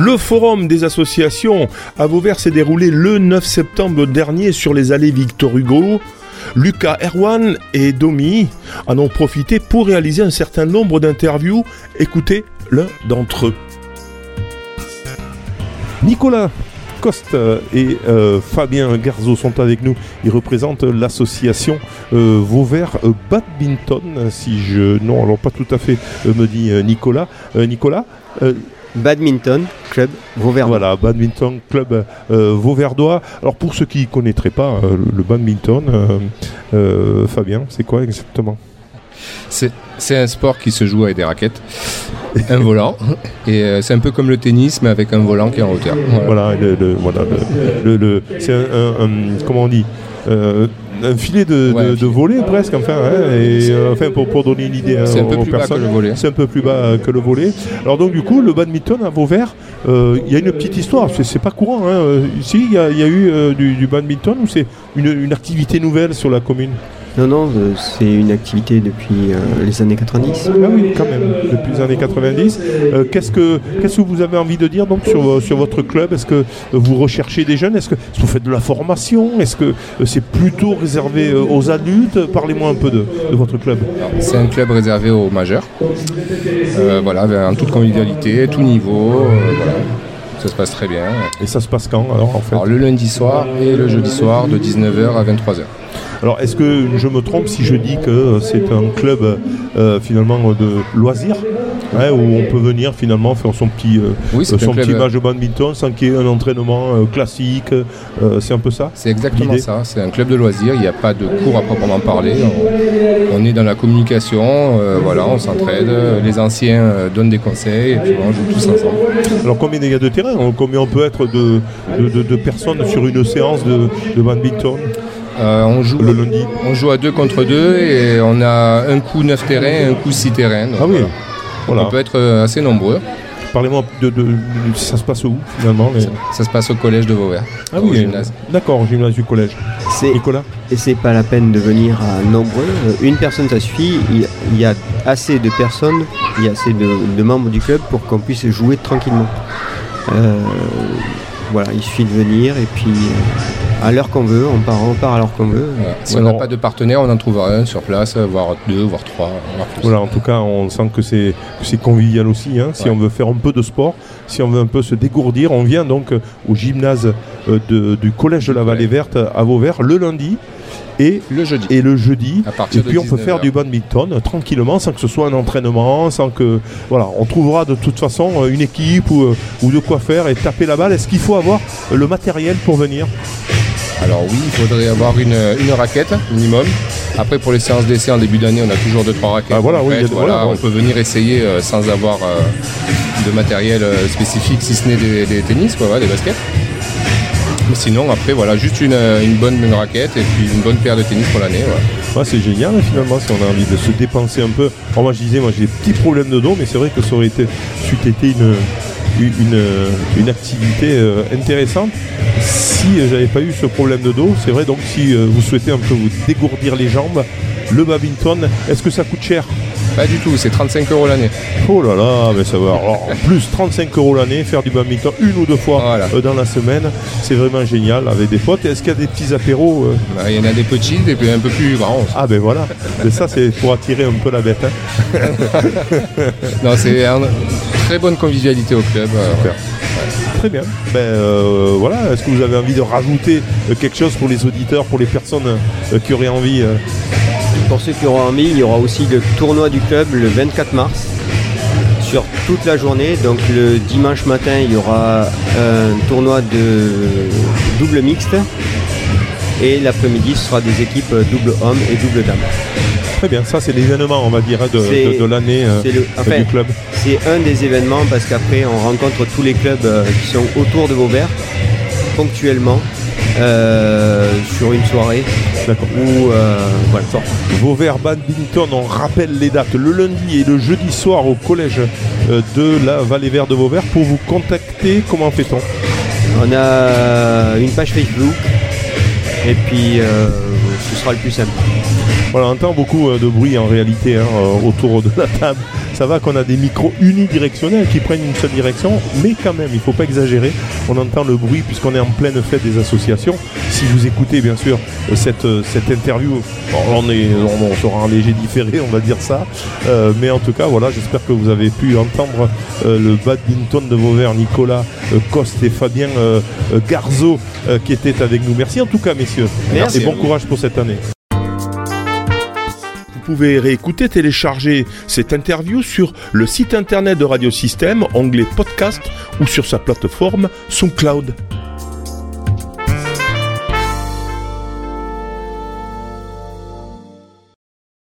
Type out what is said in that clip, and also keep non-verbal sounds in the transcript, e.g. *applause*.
Le forum des associations à Vauvert s'est déroulé le 9 septembre dernier sur les allées Victor Hugo. Lucas Erwan et Domi en ont profité pour réaliser un certain nombre d'interviews. Écoutez l'un d'entre eux. Nicolas Coste et euh, Fabien Garzo sont avec nous. Ils représentent l'association euh, Vauvert Badminton, si je... Non, alors pas tout à fait, euh, me dit euh, Nicolas. Euh, Nicolas euh, Badminton Club Vauverdois. Voilà, Badminton Club euh, Vauverdois. Alors pour ceux qui ne connaîtraient pas euh, le badminton, euh, euh, Fabien, c'est quoi exactement? C'est c'est un sport qui se joue avec des raquettes, *laughs* un volant, et euh, c'est un peu comme le tennis, mais avec un volant qui est en hauteur. Voilà. Voilà, le, le- voilà, le, le- le- c'est un, un- un- comment on dit Euh, un filet de, Ouais, de- de volet presque, enfin, hein, et, euh, enfin pour, pour donner une idée hein, C'est un peu aux plus personnes. C'est un peu plus bas que le volet. Alors donc du coup, le badminton à Vauvert, euh, il y a une petite histoire. C'est, pas courant. Hein. Ici, il y, a- il y a eu euh, du, du badminton ou c'est une, une activité nouvelle sur la commune? Non, non, euh, c'est une activité depuis euh, les années 90. Ah oui, quand même, depuis les années 90. Euh, qu'est-ce, que, qu'est-ce que vous avez envie de dire donc sur, sur votre club? Est-ce que vous recherchez des jeunes? Est-ce que, est-ce que vous faites de la formation? Est-ce que c'est plutôt réservé aux adultes? Parlez-moi un peu de, de votre club. C'est un club réservé aux majeurs. Euh, voilà, en toute convivialité, tout niveau. euh, voilà. Ça se passe très bien. Et ça se passe quand alors en fait? Alors le lundi soir et le jeudi soir de 19h à 23h. Alors est-ce que je me trompe si je dis que euh, c'est un club euh, finalement de loisirs hein, où on peut venir finalement faire son petit, euh, Oui, son club. petit match de badminton sans qu'il y ait un entraînement euh, classique euh, C'est un peu ça C'est exactement ça, c'est un club de loisirs, il n'y a pas de cours à proprement parler, on, on est dans la communication, euh, voilà, on s'entraide, les anciens euh, donnent des conseils et puis on joue tous ensemble. Alors combien il y a de terrain Combien on peut être de, de, de- de personnes sur une séance de, de badminton? Euh, on, joue, le lundi on joue à deux contre deux et on a un coup neuf terrains, un coup six terrains. donc Ah oui, voilà. voilà. On peut être euh, assez nombreux. Parlez-moi de, de- de- ça se passe où finalement les- Ça, ça se passe au collège de Vauvert, Ah oui, gymnase. d'accord, au gymnase du collège. C'est- Nicolas Et c'est pas la peine de venir à nombreux. Euh, Une personne, ça suffit. Il il y a assez de personnes, il y a assez de, de membres du club pour qu'on puisse jouer tranquillement. Euh, voilà, il suffit de venir et puis euh, à l'heure qu'on veut, on part, on part à l'heure qu'on veut. Si on n'a pas de partenaire, on en trouvera un sur place, voire deux, voire trois, voire plus. Voilà, en tout cas, on sent que c'est convivial aussi. hein. Si Ouais. on veut faire un peu de sport, si on veut un peu se dégourdir, on vient donc euh, au gymnase euh, de- du collège de la Vallée Verte à Vauvert le lundi et Le jeudi. et le jeudi. À partir Et puis de on peut 19 faire heures. du badminton euh, tranquillement, sans que ce soit un entraînement, sans que voilà, on trouvera de toute façon une équipe ou, ou de quoi faire et taper la balle. Est-ce qu'il faut avoir le matériel pour venir? Alors oui, il faudrait avoir une, une raquette minimum. Après, pour les séances d'essai en début d'année, on a toujours 2-3 raquettes. Ah, voilà, oui, on ouais. peut venir essayer euh, sans avoir euh, de matériel euh, spécifique, si ce n'est des, des tennis, quoi, ouais, des baskets. Mais sinon, après, voilà, juste une, une bonne raquette et puis une bonne paire de tennis pour l'année. Ouais, c'est génial hein, finalement si on a envie de se dépenser un peu. Alors moi je disais, moi j'ai des petits problèmes de dos, mais c'est vrai que ça aurait été, c'eût été une, une, une, une activité euh, intéressante si euh, j'avais pas eu ce problème de dos. C'est vrai donc si euh, vous souhaitez un peu vous dégourdir les jambes, le badminton, est-ce que ça coûte cher? Pas du tout, c'est 35 euros l'année. Oh là là, mais ça va. Alors, en plus 35 euros l'année, faire du badminton une ou deux fois Voilà. euh, dans la semaine, c'est vraiment génial avec des potes. Est-ce qu'il y a des petits apéros euh? Bah, Il y en a des petits et puis un peu plus grands. Ah ben voilà, Mais ça c'est pour attirer un peu la bête. hein. *laughs* Non, c'est très bonne convivialité au club. euh, Super. Très bien. Ben euh, voilà, est-ce que vous avez envie de rajouter euh, quelque chose pour les auditeurs, pour les personnes euh, qui auraient envie euh, Pour ceux qui auront envie, il y aura aussi le tournoi du club le 24 mars sur toute la journée. Donc le dimanche matin, il y aura un tournoi de double mixte. Et l'après-midi, ce sera des équipes double homme et double dame. Très bien, ça c'est l'événement, on va dire, hein, de, C'est- de- de l'année euh, enfin, du club. c'est un des événements parce qu'après, on rencontre tous les clubs euh, qui sont autour de Vauvert ponctuellement euh, sur une soirée D'accord. euh, voilà. Vauvert Badminton, on rappelle les dates le lundi et le jeudi soir au collège euh, de la Vallée Verte de Vauvert. Pour vous contacter, comment fait-on? On a une page Facebook et puis euh, ce sera le plus simple. Voilà, on entend beaucoup de bruit en réalité hein, autour de la table. Ça va qu'on a des micros unidirectionnels qui prennent une seule direction, mais quand même, il ne faut pas exagérer. On entend le bruit puisqu'on est en pleine fête des associations. Si vous écoutez bien sûr cette, cette interview, on, est, on, sera en léger différé, on va dire ça. mais en tout cas, voilà, j'espère que vous avez pu entendre le badminton de Vauvert, Nicolas Coste et Fabien Garzo qui étaient avec nous. Merci en tout cas, messieurs. Merci et bon courage pour cette année. Vous pouvez réécouter, télécharger cette interview sur le site internet de Radio Système, podcast ou sur sa plateforme SoundCloud.